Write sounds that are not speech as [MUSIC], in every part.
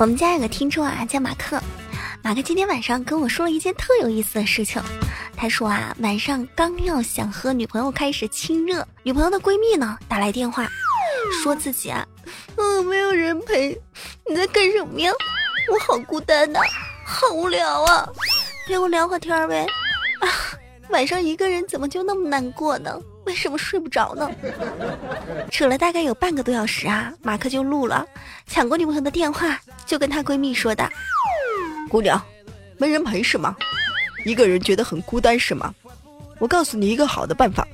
我们家有个听众啊，叫马克。马克今天晚上跟我说了一件特有意思的事情。他说啊，晚上刚要想和女朋友开始亲热，女朋友的闺蜜呢打来电话，说自己啊，嗯，没有人陪，你在干什么呀？我好孤单呐，好无聊啊，陪我聊会天呗。啊，晚上一个人怎么就那么难过呢？为什么睡不着呢？扯了大概有半个多小时啊，马克就录了，抢过女朋友的电话，就跟她闺蜜说的：“姑娘，没人陪是吗？一个人觉得很孤单是吗？我告诉你一个好的办法，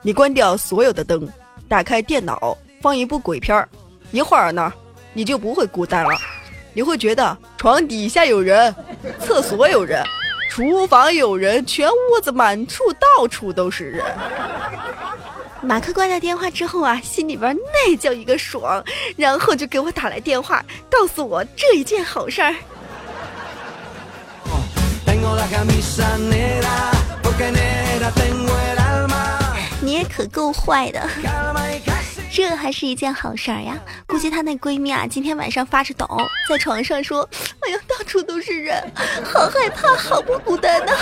你关掉所有的灯，打开电脑，放一部鬼片儿，一会儿呢，你就不会孤单了，你会觉得床底下有人，厕所有人。”厨房有人，全屋子满处到处都是人。马克挂掉电话之后啊，心里边那叫一个爽，然后就给我打来电话，告诉我这一件好事儿。你也可够坏的。这还是一件好事儿呀！估计她那闺蜜啊，今天晚上发着抖，在床上说：“哎呀，到处都是人，好害怕，好不孤单呐。[LAUGHS] ”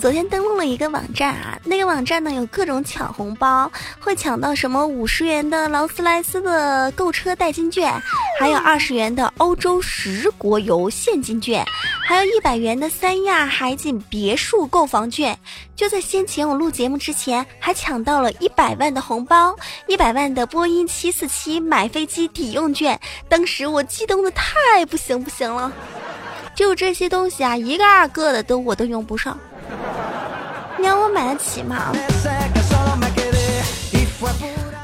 昨天登录了一个网站啊，那个网站呢有各种抢红包，会抢到什么五十元的劳斯莱斯的购车代金券，还有二十元的欧洲十国游现金券，还有一百元的三亚海景别墅购房券。就在先前我录节目之前，还抢到了一百万的红包，一百万的波音七四七买飞机抵用券。当时我激动的太不行不行了，就这些东西啊，一个二个的都我都用不上。你让我买得起吗？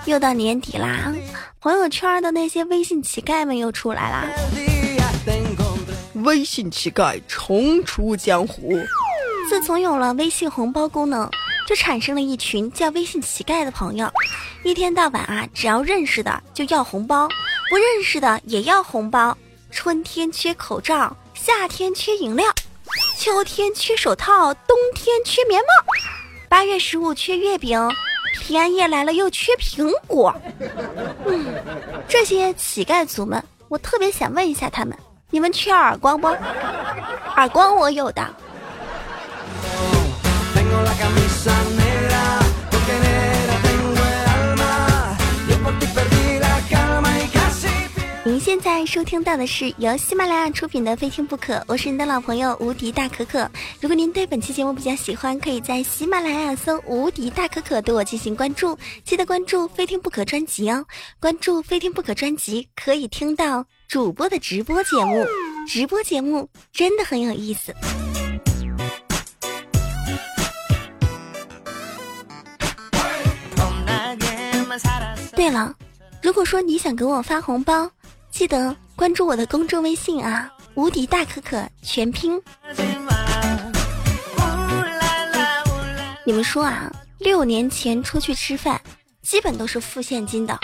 又到年底啦，朋友圈的那些微信乞丐们又出来啦。微信乞丐重出江湖。自从有了微信红包功能，就产生了一群叫微信乞丐的朋友，一天到晚啊，只要认识的就要红包，不认识的也要红包。春天缺口罩，夏天缺饮料。秋天缺手套，冬天缺棉帽，八月十五缺月饼，平安夜来了又缺苹果。嗯，这些乞丐族们，我特别想问一下他们：你们缺耳光不？耳光我有的。收听到的是由喜马拉雅出品的《非听不可》，我是你的老朋友无敌大可可。如果您对本期节目比较喜欢，可以在喜马拉雅搜“无敌大可可”对我进行关注，记得关注《非听不可》专辑哦。关注《非听不可》专辑，可以听到主播的直播节目，直播节目真的很有意思。对了，如果说你想给我发红包。记得关注我的公众微信啊，无敌大可可全拼。你们说啊，六年前出去吃饭，基本都是付现金的；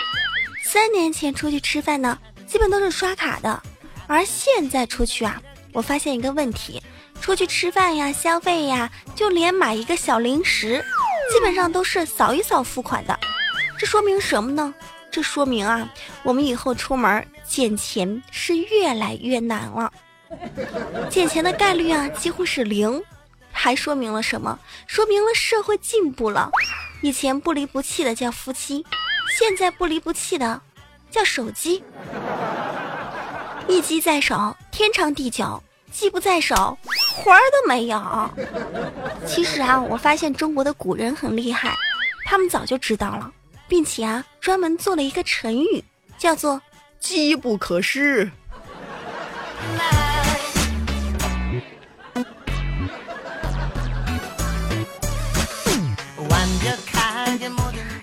三年前出去吃饭呢，基本都是刷卡的。而现在出去啊，我发现一个问题：出去吃饭呀、消费呀，就连买一个小零食，基本上都是扫一扫付款的。这说明什么呢？这说明啊，我们以后出门捡钱是越来越难了，捡钱的概率啊几乎是零，还说明了什么？说明了社会进步了。以前不离不弃的叫夫妻，现在不离不弃的叫手机。一机在手，天长地久；机不在手，魂儿都没有。其实啊，我发现中国的古人很厉害，他们早就知道了。并且啊，专门做了一个成语，叫做“机不可失”。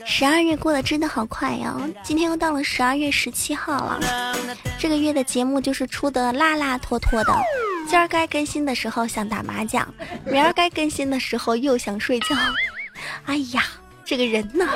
十二月过得真的好快呀！今天又到了十二月十七号了，这个月的节目就是出的拉拉拖拖的。今儿该更新的时候想打麻将，明儿该更新的时候又想睡觉。哎呀！这个人呢？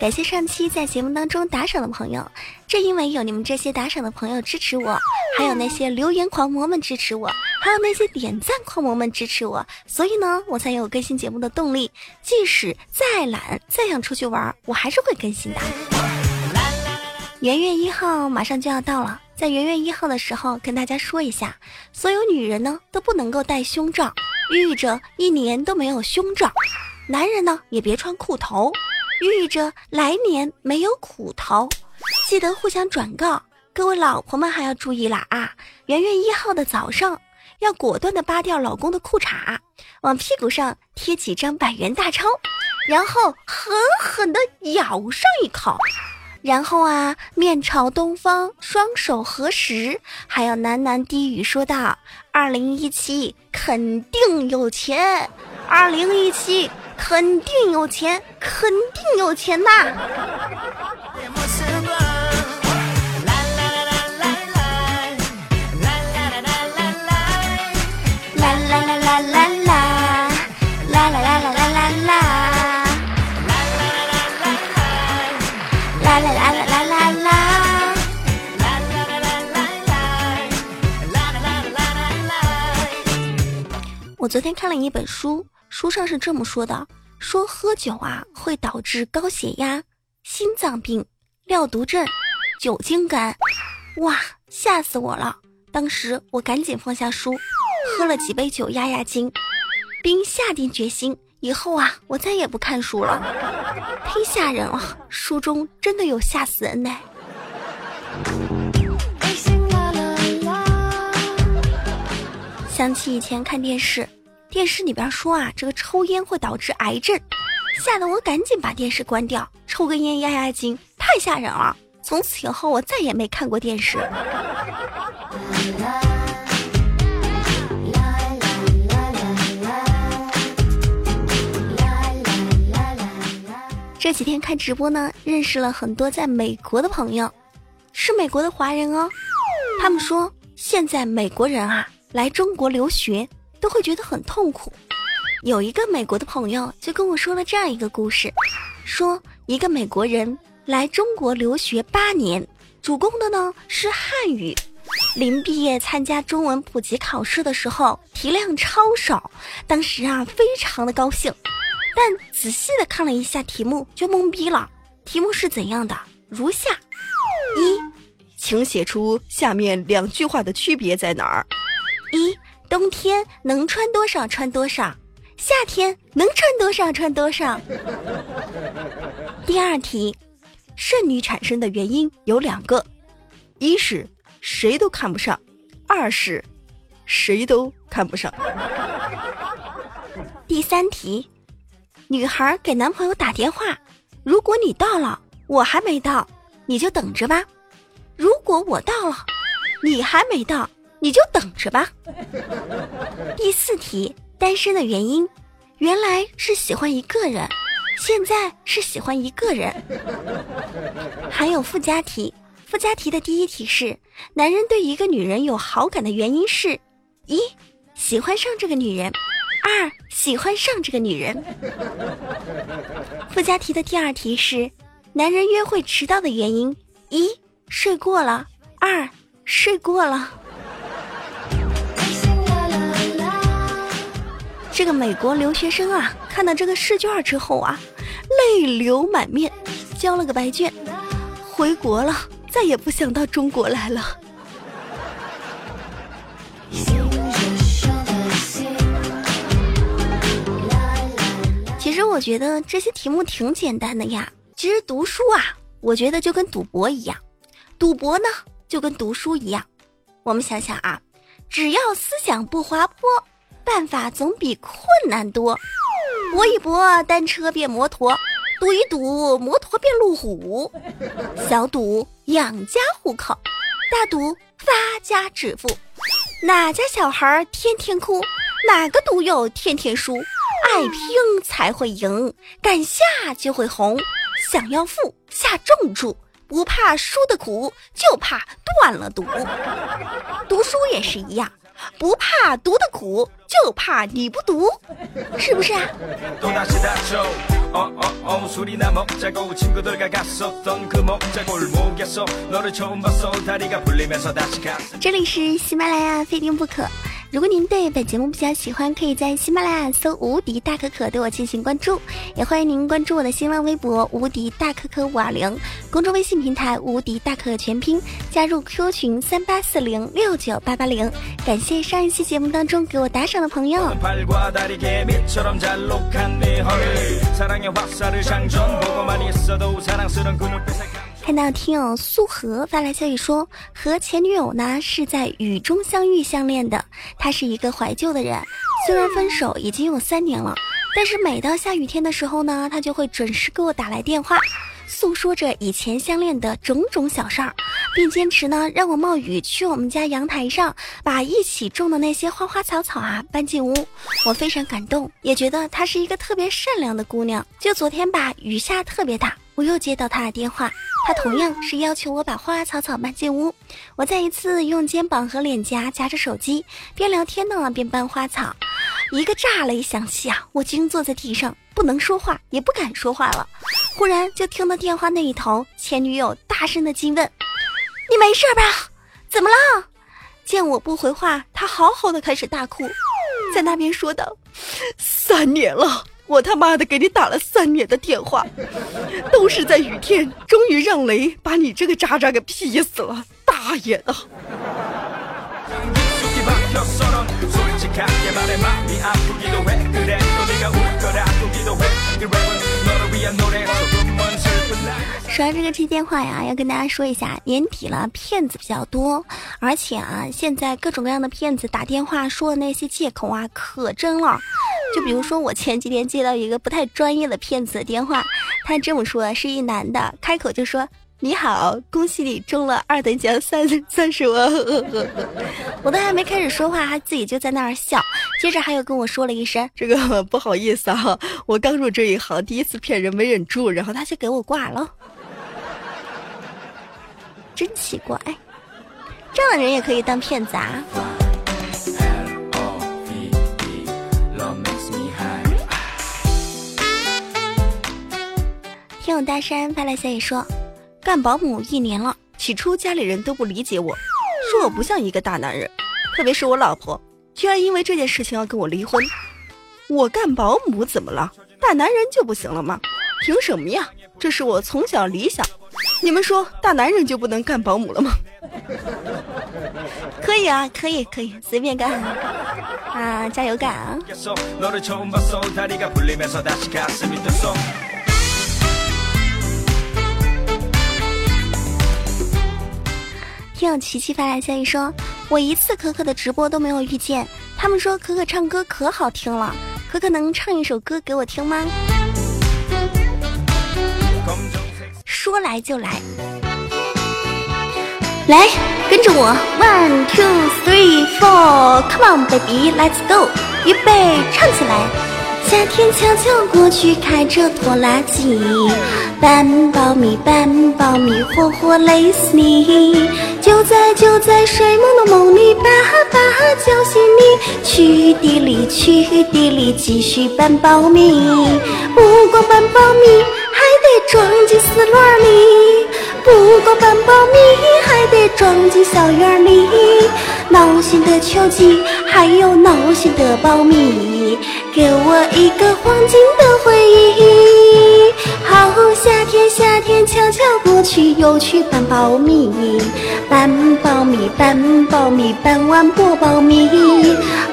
感谢上期在节目当中打赏的朋友，正因为有你们这些打赏的朋友支持我，还有那些留言狂魔们支持我，还有那些点赞狂魔们支持我，所以呢，我才有更新节目的动力。即使再懒，再想出去玩，我还是会更新的。元月一号马上就要到了，在元月一号的时候，跟大家说一下，所有女人呢都不能够戴胸罩，寓意着一年都没有胸罩；男人呢也别穿裤头，寓意着来年没有苦头。记得互相转告，各位老婆们还要注意了啊！元月一号的早上，要果断的扒掉老公的裤衩，往屁股上贴几张百元大钞，然后狠狠的咬上一口。然后啊，面朝东方，双手合十，还要喃喃低语说道：“二零一七肯定有钱，二零一七肯定有钱，肯定有钱呐！”我昨天看了一本书，书上是这么说的：说喝酒啊会导致高血压、心脏病、尿毒症、酒精肝。哇，吓死我了！当时我赶紧放下书，喝了几杯酒压压惊，并下定决心，以后啊我再也不看书了。忒吓人了，书中真的有吓死人的。想起以前看电视。电视里边说啊，这个抽烟会导致癌症，吓得我赶紧把电视关掉，抽根烟压压惊，太吓人了。从此以后，我再也没看过电视。这几天看直播呢，认识了很多在美国的朋友，是美国的华人哦。他们说，现在美国人啊来中国留学。都会觉得很痛苦。有一个美国的朋友就跟我说了这样一个故事，说一个美国人来中国留学八年，主攻的呢是汉语。临毕业参加中文普及考试的时候，题量超少，当时啊非常的高兴。但仔细的看了一下题目，就懵逼了。题目是怎样的？如下：一，请写出下面两句话的区别在哪儿？一。冬天能穿多少穿多少，夏天能穿多少穿多少。第二题，剩女产生的原因有两个，一是谁都看不上，二是谁都看不上。第三题，女孩给男朋友打电话，如果你到了，我还没到，你就等着吧；如果我到了，你还没到。你就等着吧。第四题，单身的原因，原来是喜欢一个人，现在是喜欢一个人。还有附加题，附加题的第一题是，男人对一个女人有好感的原因是：一，喜欢上这个女人；二，喜欢上这个女人。附加题的第二题是，男人约会迟到的原因：一，睡过了；二，睡过了。这个美国留学生啊，看到这个试卷之后啊，泪流满面，交了个白卷，回国了，再也不想到中国来了。其实我觉得这些题目挺简单的呀。其实读书啊，我觉得就跟赌博一样，赌博呢就跟读书一样。我们想想啊，只要思想不滑坡。办法总比困难多，搏一搏，单车变摩托；赌一赌，摩托变路虎。小赌养家糊口，大赌发家致富。哪家小孩天天哭？哪个赌友天天输？爱拼才会赢，敢下就会红。想要富，下重注，不怕输的苦，就怕断了赌。读书也是一样。不怕读的苦，就怕你不读，是不是啊？这里是喜马拉雅，非听不可。如果您对本节目比较喜欢，可以在喜马拉雅搜“无敌大可可”对我进行关注，也欢迎您关注我的新浪微博“无敌大可可五二零”，公众微信平台“无敌大可可全拼”，加入 Q 群三八四零六九八八零。感谢上一期节目当中给我打赏的朋友。看到听友素荷发来消息说，和前女友呢是在雨中相遇相恋的。他是一个怀旧的人，虽然分手已经有三年了，但是每到下雨天的时候呢，他就会准时给我打来电话，诉说着以前相恋的种种小事儿，并坚持呢让我冒雨去我们家阳台上把一起种的那些花花草草啊搬进屋。我非常感动，也觉得她是一个特别善良的姑娘。就昨天吧，雨下特别大。我又接到他的电话，他同样是要求我把花花草草搬进屋。我再一次用肩膀和脸颊夹着手机，边聊天呢边搬花草。一个炸雷响起啊，我惊坐在地上，不能说话，也不敢说话了。忽然就听到电话那一头前女友大声的惊问：“你没事吧？怎么了？”见我不回话，他嚎嚎的开始大哭，在那边说道：“三年了。”我他妈的给你打了三年的电话，都是在雨天，终于让雷把你这个渣渣给劈死了！大爷的！说完这个接电话呀，要跟大家说一下，年底了，骗子比较多，而且啊，现在各种各样的骗子打电话说的那些借口啊，可真了。就比如说，我前几天接到一个不太专业的骗子的电话，他这么说：是一男的，开口就说：“你好，恭喜你中了二等奖三 [LAUGHS] 三十万。[LAUGHS] ”我都还没开始说话，他自己就在那儿笑。接着还有跟我说了一声：“这个不好意思啊，我刚入这一行，第一次骗人没忍住，然后他就给我挂了。”真奇怪，这样的人也可以当骗子啊！大山发来消息说，干保姆一年了，起初家里人都不理解我，说我不像一个大男人，特别是我老婆，居然因为这件事情要跟我离婚。我干保姆怎么了？大男人就不行了吗？凭什么呀？这是我从小理想。你们说大男人就不能干保姆了吗？[LAUGHS] 可以啊，可以可以，随便干啊，加油干啊！听友琪琪发来消息说：“我一次可可的直播都没有遇见，他们说可可唱歌可好听了，可可能唱一首歌给我听吗？”说来就来，来跟着我，one two three four，come on baby，let's go，预备唱起来。夏天悄悄过去，开着拖拉机，搬苞米，搬苞米，活活累死你！就在就在睡梦的梦里，爸爸叫醒你，去地里，去地里，继续搬苞米。不光搬苞米，得装进丝箩里；不光搬苞米，还得装进小院里。闹心的秋季，还有闹心的苞米。给我一个黄金的回忆。好夏天，夏天悄悄过去，又去搬苞米，搬苞米，搬苞米，搬完剥苞米，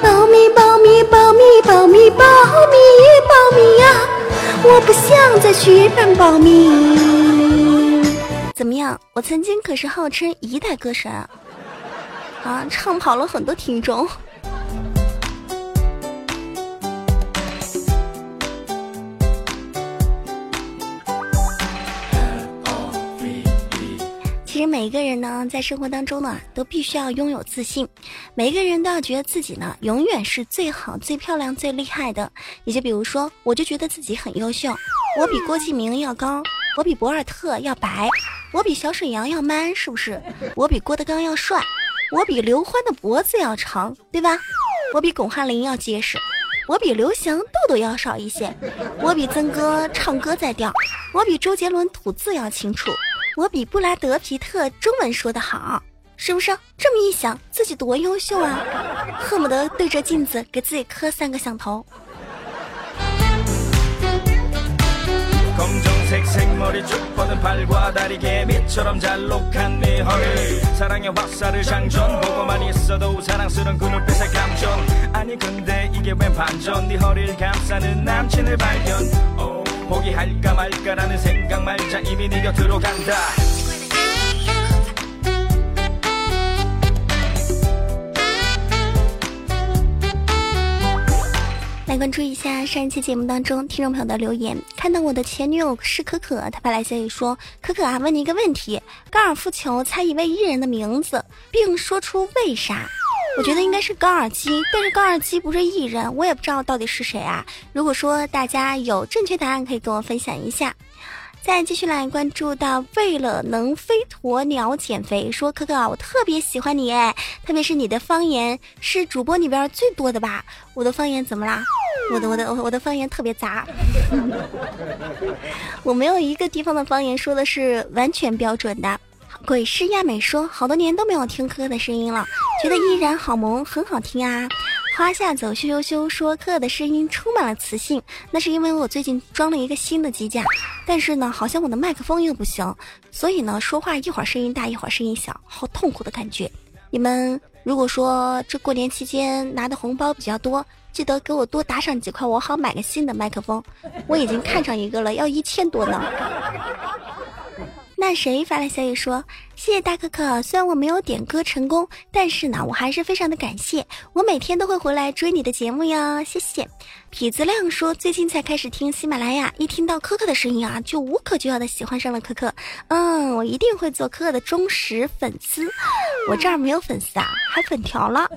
苞米，苞米，苞米，苞米，苞米，苞米呀！我不想再去搬苞米。怎么样？我曾经可是号称一代歌神啊，啊，唱跑了很多听众。实每一个人呢，在生活当中呢，都必须要拥有自信。每一个人都要觉得自己呢，永远是最好、最漂亮、最厉害的。也就比如说，我就觉得自己很优秀，我比郭敬明要高，我比博尔特要白，我比小沈阳要 man，是不是？我比郭德纲要帅，我比刘欢的脖子要长，对吧？我比巩汉林要结实，我比刘翔痘痘要少一些，我比曾哥唱歌在调，我比周杰伦吐字要清楚，我比布拉德皮特中文说得好，是不是？这么一想，自己多优秀啊！恨不得对着镜子给自己磕三个响头。 검정색 생머리 쭉 뻗은 팔과 다리 개미처럼 잘록한 네 허리 사랑의 화살을 장전 보고만 있어도 사랑스런 그 눈빛의 감정 아니 근데 이게 웬 반전 네 허리를 감싸는 남친을 발견 오, 포기할까 말까라는 생각 말자 이미 네 곁으로 간다 来关注一下上一期节目当中听众朋友的留言，看到我的前女友是可可，她发来消息说：“可可啊，问你一个问题，高尔夫球猜一位艺人的名字，并说出为啥。” 我觉得应该是高尔基，但是高尔基不是艺人，我也不知道到底是谁啊。如果说大家有正确答案，可以跟我分享一下。再继续来关注到，为了能飞鸵鸟减肥，说可可，我特别喜欢你哎，特别是你的方言是主播里边最多的吧？我的方言怎么啦？我的我的我的方言特别杂，[LAUGHS] 我没有一个地方的方言说的是完全标准的。鬼市亚美说，好多年都没有听哥哥的声音了，觉得依然好萌，很好听啊。花下走羞羞羞说，哥哥的声音充满了磁性，那是因为我最近装了一个新的机架，但是呢，好像我的麦克风又不行，所以呢，说话一会儿声音大，一会儿声音小，好痛苦的感觉。你们如果说这过年期间拿的红包比较多，记得给我多打赏几块，我好买个新的麦克风。我已经看上一个了，要一千多呢。那谁发来消息说：“谢谢大可可，虽然我没有点歌成功，但是呢，我还是非常的感谢。我每天都会回来追你的节目哟，谢谢。”痞子亮说：“最近才开始听喜马拉雅，一听到可可的声音啊，就无可救药的喜欢上了可可。嗯，我一定会做可可的忠实粉丝。我这儿没有粉丝啊，还粉条了。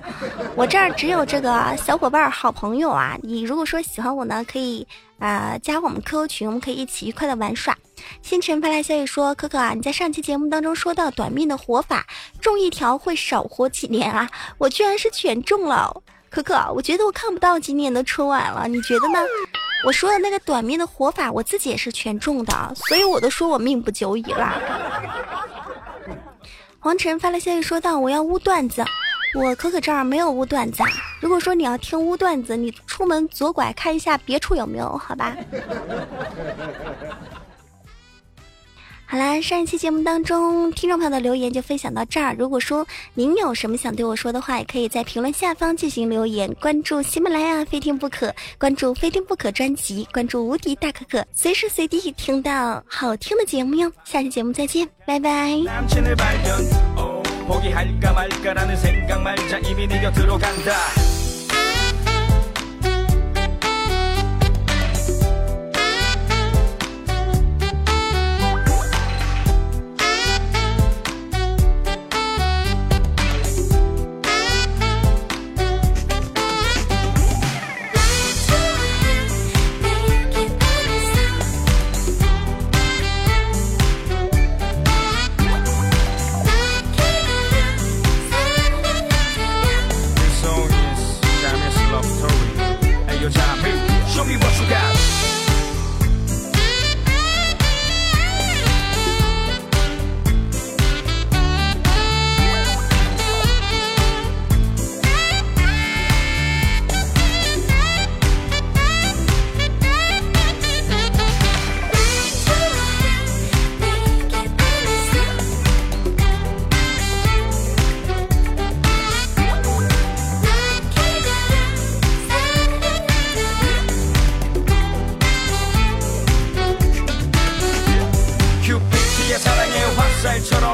我这儿只有这个小伙伴、好朋友啊。你如果说喜欢我呢，可以啊、呃、加我们 QQ 群，我们可以一起愉快的玩耍。”星辰发来消息说：“可可啊，你在上期节目当中说到短命的活法，中一条会少活几年啊？我居然是全中了！可可，我觉得我看不到今年的春晚了，你觉得呢？[LAUGHS] 我说的那个短命的活法，我自己也是全中的，所以我都说我命不久矣啦。[LAUGHS] ”黄晨发来消息说道：“我要污段子，我可可这儿没有污段子啊。如果说你要听污段子，你出门左拐看一下别处有没有，好吧？”好啦，上一期节目当中，听众朋友的留言就分享到这儿。如果说您有什么想对我说的话，也可以在评论下方进行留言。关注喜马拉雅非听不可，关注非听不可专辑，关注无敌大可可，随时随地听到好听的节目哟。下期节目再见，拜拜。 남친을 발견 오, 포기할까 말까라는 생각 말자 이미 네 곁으로 간다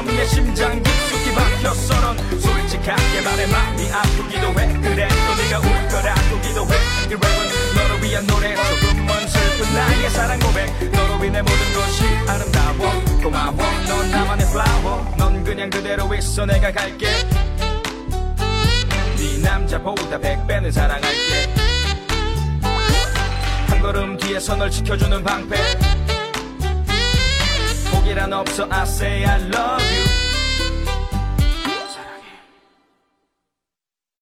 내 심장 깊숙이 박혔어. 넌 솔직하게 말해 마음이 아프기도 해. 그래 또 네가 울 거라고 기도해. 이 랩은 너를 위한 노래. 조금만 슬픈 나의 사랑 고백. 너로 인해 모든 것이 아름다워. 고마워. 넌 나만의 플라워 넌 그냥 그대로 있어. 내가 갈게. 네 남자보다 백 배는 사랑할게. 한 걸음 뒤에서 널 지켜주는 방패 포기란 없어 I say I love you